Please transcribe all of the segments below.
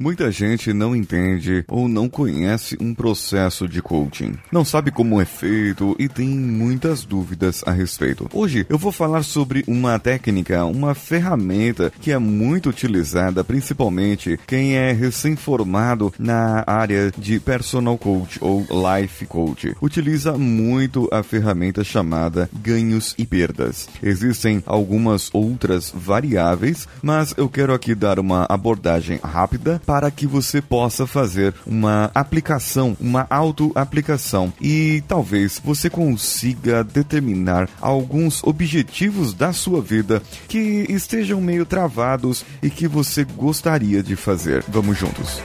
Muita gente não entende ou não conhece um processo de coaching. Não sabe como é feito e tem muitas dúvidas a respeito. Hoje eu vou falar sobre uma técnica, uma ferramenta que é muito utilizada principalmente quem é recém-formado na área de personal coach ou life coach. Utiliza muito a ferramenta chamada ganhos e perdas. Existem algumas outras variáveis, mas eu quero aqui dar uma abordagem rápida para que você possa fazer uma aplicação, uma auto-aplicação e talvez você consiga determinar alguns objetivos da sua vida que estejam meio travados e que você gostaria de fazer. Vamos juntos.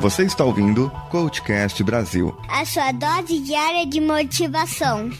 Você está ouvindo Coachcast Brasil. A sua dose diária de motivação.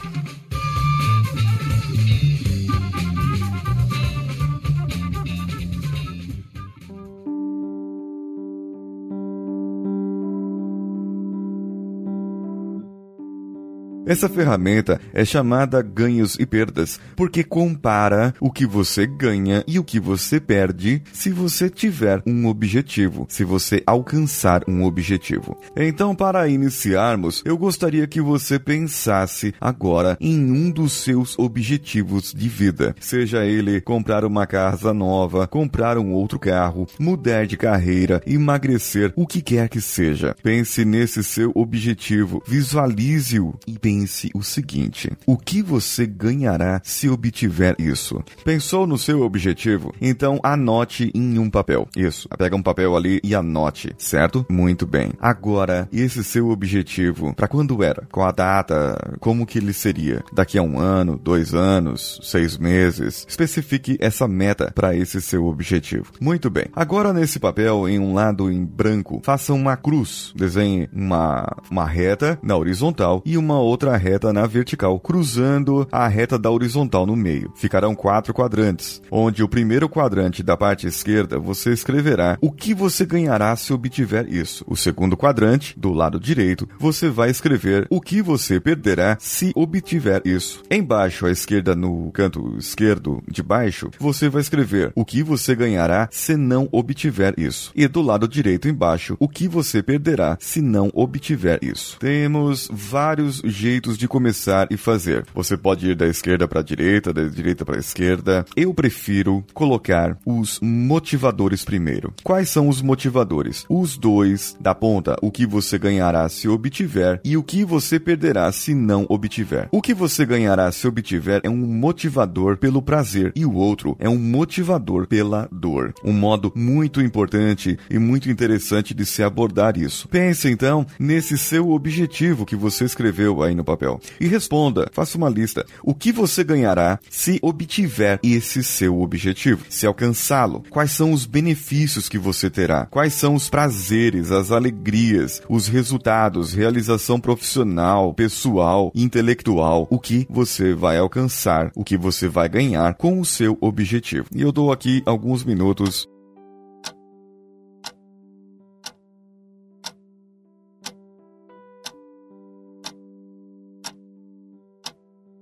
Essa ferramenta é chamada ganhos e perdas porque compara o que você ganha e o que você perde se você tiver um objetivo, se você alcançar um objetivo. Então, para iniciarmos, eu gostaria que você pensasse agora em um dos seus objetivos de vida, seja ele comprar uma casa nova, comprar um outro carro, mudar de carreira, emagrecer, o que quer que seja. Pense nesse seu objetivo, visualize-o e pense pense o seguinte: o que você ganhará se obtiver isso? Pensou no seu objetivo? Então anote em um papel. Isso. Pega um papel ali e anote, certo? Muito bem. Agora, esse seu objetivo, para quando era? Qual a data? Como que ele seria? Daqui a um ano, dois anos, seis meses? Especifique essa meta para esse seu objetivo. Muito bem. Agora nesse papel, em um lado em branco, faça uma cruz. Desenhe uma, uma reta na horizontal e uma outra outra reta na vertical, cruzando a reta da horizontal no meio. Ficarão quatro quadrantes, onde o primeiro quadrante da parte esquerda você escreverá o que você ganhará se obtiver isso. O segundo quadrante, do lado direito, você vai escrever o que você perderá se obtiver isso. Embaixo à esquerda, no canto esquerdo de baixo, você vai escrever o que você ganhará se não obtiver isso. E do lado direito embaixo, o que você perderá se não obtiver isso. Temos vários jeitos jeitos de começar e fazer. Você pode ir da esquerda para a direita, da direita para a esquerda. Eu prefiro colocar os motivadores primeiro. Quais são os motivadores? Os dois da ponta, o que você ganhará se obtiver e o que você perderá se não obtiver. O que você ganhará se obtiver é um motivador pelo prazer e o outro é um motivador pela dor. Um modo muito importante e muito interessante de se abordar isso. Pense então nesse seu objetivo que você escreveu aí no papel. E responda, faça uma lista. O que você ganhará se obtiver esse seu objetivo? Se alcançá-lo? Quais são os benefícios que você terá? Quais são os prazeres, as alegrias, os resultados, realização profissional, pessoal, intelectual? O que você vai alcançar? O que você vai ganhar com o seu objetivo? E eu dou aqui alguns minutos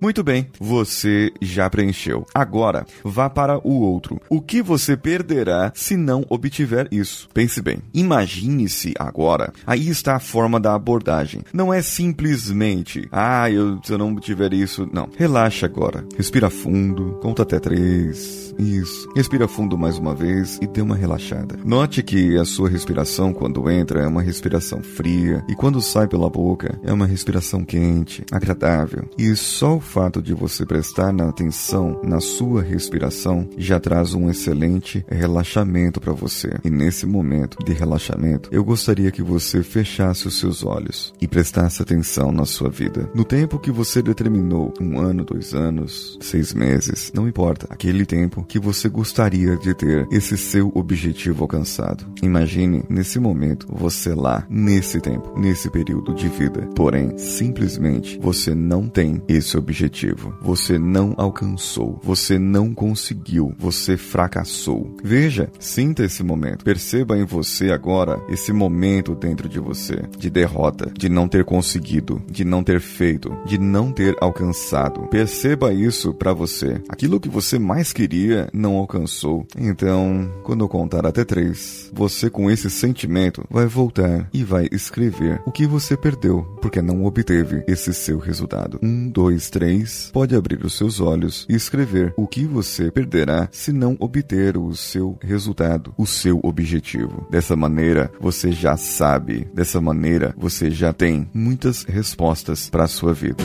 Muito bem, você já preencheu. Agora, vá para o outro. O que você perderá se não obtiver isso? Pense bem. Imagine-se agora. Aí está a forma da abordagem. Não é simplesmente, ah, eu, se eu não obtiver isso. Não. Relaxa agora. Respira fundo, conta até três. Isso. Respira fundo mais uma vez e dê uma relaxada. Note que a sua respiração, quando entra, é uma respiração fria e quando sai pela boca, é uma respiração quente, agradável. E só o fato de você prestar atenção na sua respiração já traz um excelente relaxamento para você. E nesse momento de relaxamento, eu gostaria que você fechasse os seus olhos e prestasse atenção na sua vida. No tempo que você determinou, um ano, dois anos, seis meses, não importa, aquele tempo que você gostaria de ter esse seu objetivo alcançado. Imagine nesse momento você lá, nesse tempo, nesse período de vida. Porém, simplesmente você não tem esse objetivo objetivo. Você não alcançou, você não conseguiu, você fracassou. Veja, sinta esse momento. Perceba em você agora esse momento dentro de você de derrota, de não ter conseguido, de não ter feito, de não ter alcançado. Perceba isso para você. Aquilo que você mais queria não alcançou. Então, quando eu contar até três, você com esse sentimento vai voltar e vai escrever o que você perdeu porque não obteve esse seu resultado. Um, dois, três. Pode abrir os seus olhos e escrever o que você perderá se não obter o seu resultado, o seu objetivo. Dessa maneira, você já sabe. Dessa maneira, você já tem muitas respostas para a sua vida.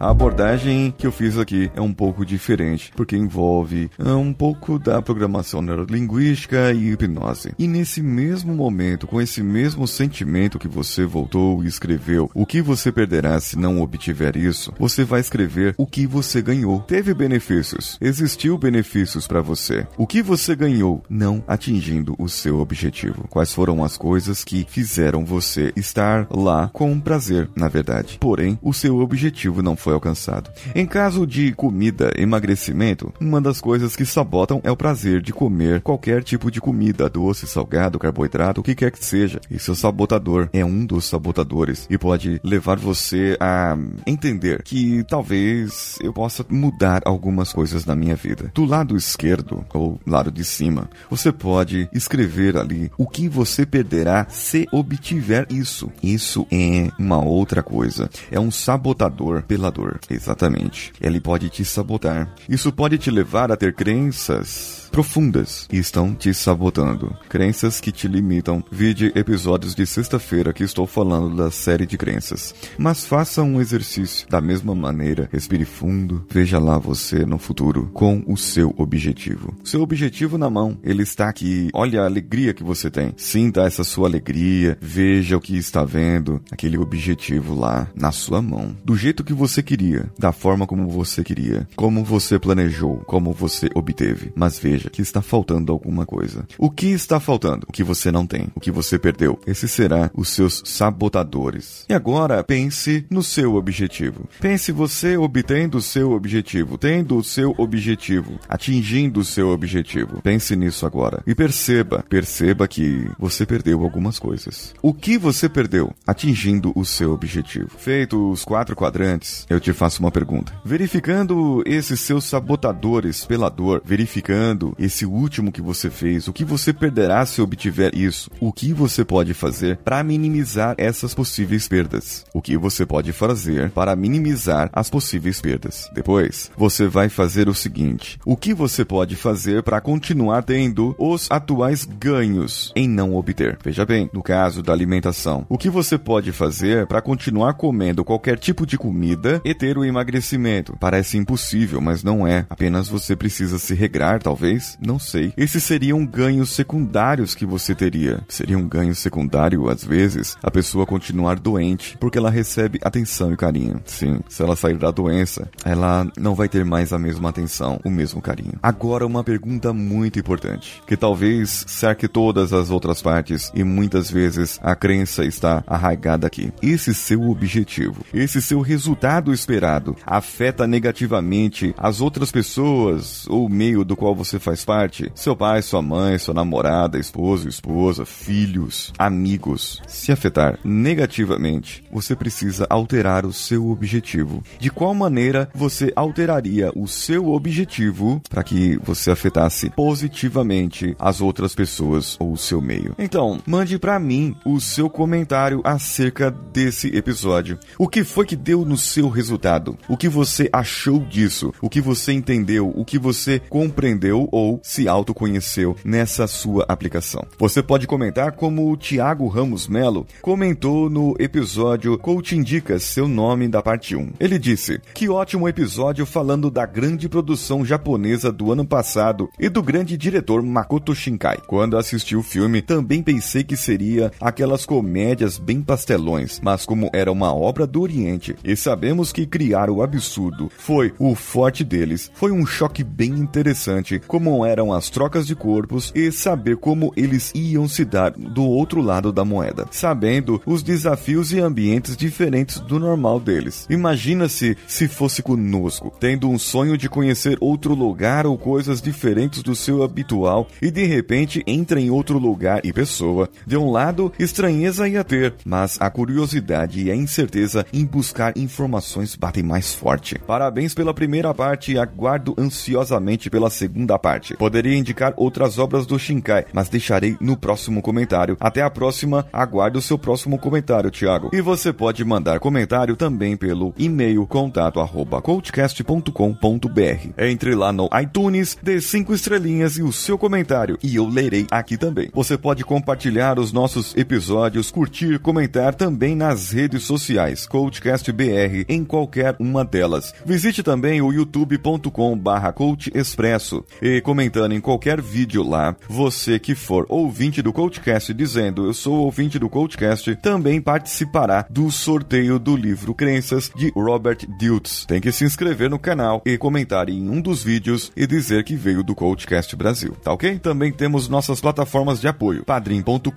A abordagem que eu fiz aqui é um pouco diferente, porque envolve é, um pouco da programação neurolinguística e hipnose. E nesse mesmo momento, com esse mesmo sentimento que você voltou e escreveu, o que você perderá se não obtiver isso, você vai escrever o que você ganhou. Teve benefícios, existiu benefícios para você. O que você ganhou não atingindo o seu objetivo? Quais foram as coisas que fizeram você estar lá com prazer, na verdade? Porém, o seu objetivo não foi foi alcançado. Em caso de comida, emagrecimento, uma das coisas que sabotam é o prazer de comer qualquer tipo de comida, doce, salgado, carboidrato, o que quer que seja. E seu sabotador é um dos sabotadores e pode levar você a entender que talvez eu possa mudar algumas coisas na minha vida. Do lado esquerdo ou lado de cima, você pode escrever ali o que você perderá se obtiver isso. Isso é uma outra coisa. É um sabotador pela Exatamente. Ele pode te sabotar. Isso pode te levar a ter crenças profundas e estão te sabotando. Crenças que te limitam. Vide episódios de sexta-feira que estou falando da série de crenças. Mas faça um exercício. Da mesma maneira, respire fundo. Veja lá você no futuro com o seu objetivo. Seu objetivo na mão. Ele está aqui. Olha a alegria que você tem. Sinta essa sua alegria. Veja o que está vendo. Aquele objetivo lá na sua mão. Do jeito que você queria. Da forma como você queria. Como você planejou. Como você obteve. Mas veja veja que está faltando alguma coisa. O que está faltando? O que você não tem, o que você perdeu. Esse será os seus sabotadores. E agora pense no seu objetivo. Pense você obtendo o seu objetivo, tendo o seu objetivo, atingindo o seu objetivo. Pense nisso agora e perceba, perceba que você perdeu algumas coisas. O que você perdeu atingindo o seu objetivo? Feito os quatro quadrantes, eu te faço uma pergunta. Verificando esses seus sabotadores pela dor, verificando esse último que você fez, o que você perderá se obtiver isso, o que você pode fazer para minimizar essas possíveis perdas, o que você pode fazer para minimizar as possíveis perdas. Depois, você vai fazer o seguinte: o que você pode fazer para continuar tendo os atuais ganhos em não obter? Veja bem, no caso da alimentação, o que você pode fazer para continuar comendo qualquer tipo de comida e ter o emagrecimento? Parece impossível, mas não é. Apenas você precisa se regrar, talvez não sei. Esses seriam ganhos secundários que você teria. Seria um ganho secundário, às vezes, a pessoa continuar doente, porque ela recebe atenção e carinho. Sim, se ela sair da doença, ela não vai ter mais a mesma atenção, o mesmo carinho. Agora, uma pergunta muito importante, que talvez cerque todas as outras partes e muitas vezes a crença está arraigada aqui. Esse seu objetivo, esse seu resultado esperado, afeta negativamente as outras pessoas ou o meio do qual você faz faz parte, seu pai, sua mãe, sua namorada, esposo, esposa, filhos, amigos, se afetar negativamente, você precisa alterar o seu objetivo. De qual maneira você alteraria o seu objetivo para que você afetasse positivamente as outras pessoas ou o seu meio? Então, mande para mim o seu comentário acerca desse episódio. O que foi que deu no seu resultado? O que você achou disso? O que você entendeu? O que você compreendeu ou se autoconheceu nessa sua aplicação. Você pode comentar como o Thiago Ramos Melo comentou no episódio Coaching Dicas, seu nome da parte 1. Ele disse: Que ótimo episódio falando da grande produção japonesa do ano passado e do grande diretor Makoto Shinkai. Quando assisti o filme, também pensei que seria aquelas comédias bem pastelões, mas como era uma obra do Oriente e sabemos que criaram o absurdo foi o forte deles. Foi um choque bem interessante como eram as trocas de corpos e saber como eles iam se dar do outro lado da moeda, sabendo os desafios e ambientes diferentes do normal deles. Imagina-se se fosse conosco, tendo um sonho de conhecer outro lugar ou coisas diferentes do seu habitual e de repente entra em outro lugar e pessoa. De um lado, estranheza ia ter, mas a curiosidade e a incerteza em buscar informações batem mais forte. Parabéns pela primeira parte e aguardo ansiosamente pela segunda parte. Poderia indicar outras obras do Shinkai, mas deixarei no próximo comentário. Até a próxima, aguardo o seu próximo comentário, Thiago. E você pode mandar comentário também pelo e-mail contato@coachcast.com.br. Entre lá no iTunes, dê cinco estrelinhas e o seu comentário e eu lerei aqui também. Você pode compartilhar os nossos episódios, curtir, comentar também nas redes sociais Coachcast BR em qualquer uma delas. Visite também o youtube.com/coachexpresso e comentando em qualquer vídeo lá, você que for ouvinte do Coachcast dizendo eu sou ouvinte do Coachcast, também participará do sorteio do livro Crenças de Robert Diltz. Tem que se inscrever no canal e comentar em um dos vídeos e dizer que veio do Coachcast Brasil, tá ok? Também temos nossas plataformas de apoio, padrim.com.br,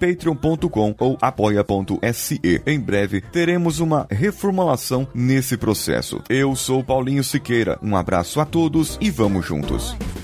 patreon.com ou apoia.se. Em breve teremos uma reformulação nesse processo. Eu sou Paulinho Siqueira, um abraço a todos e vamos juntos. once.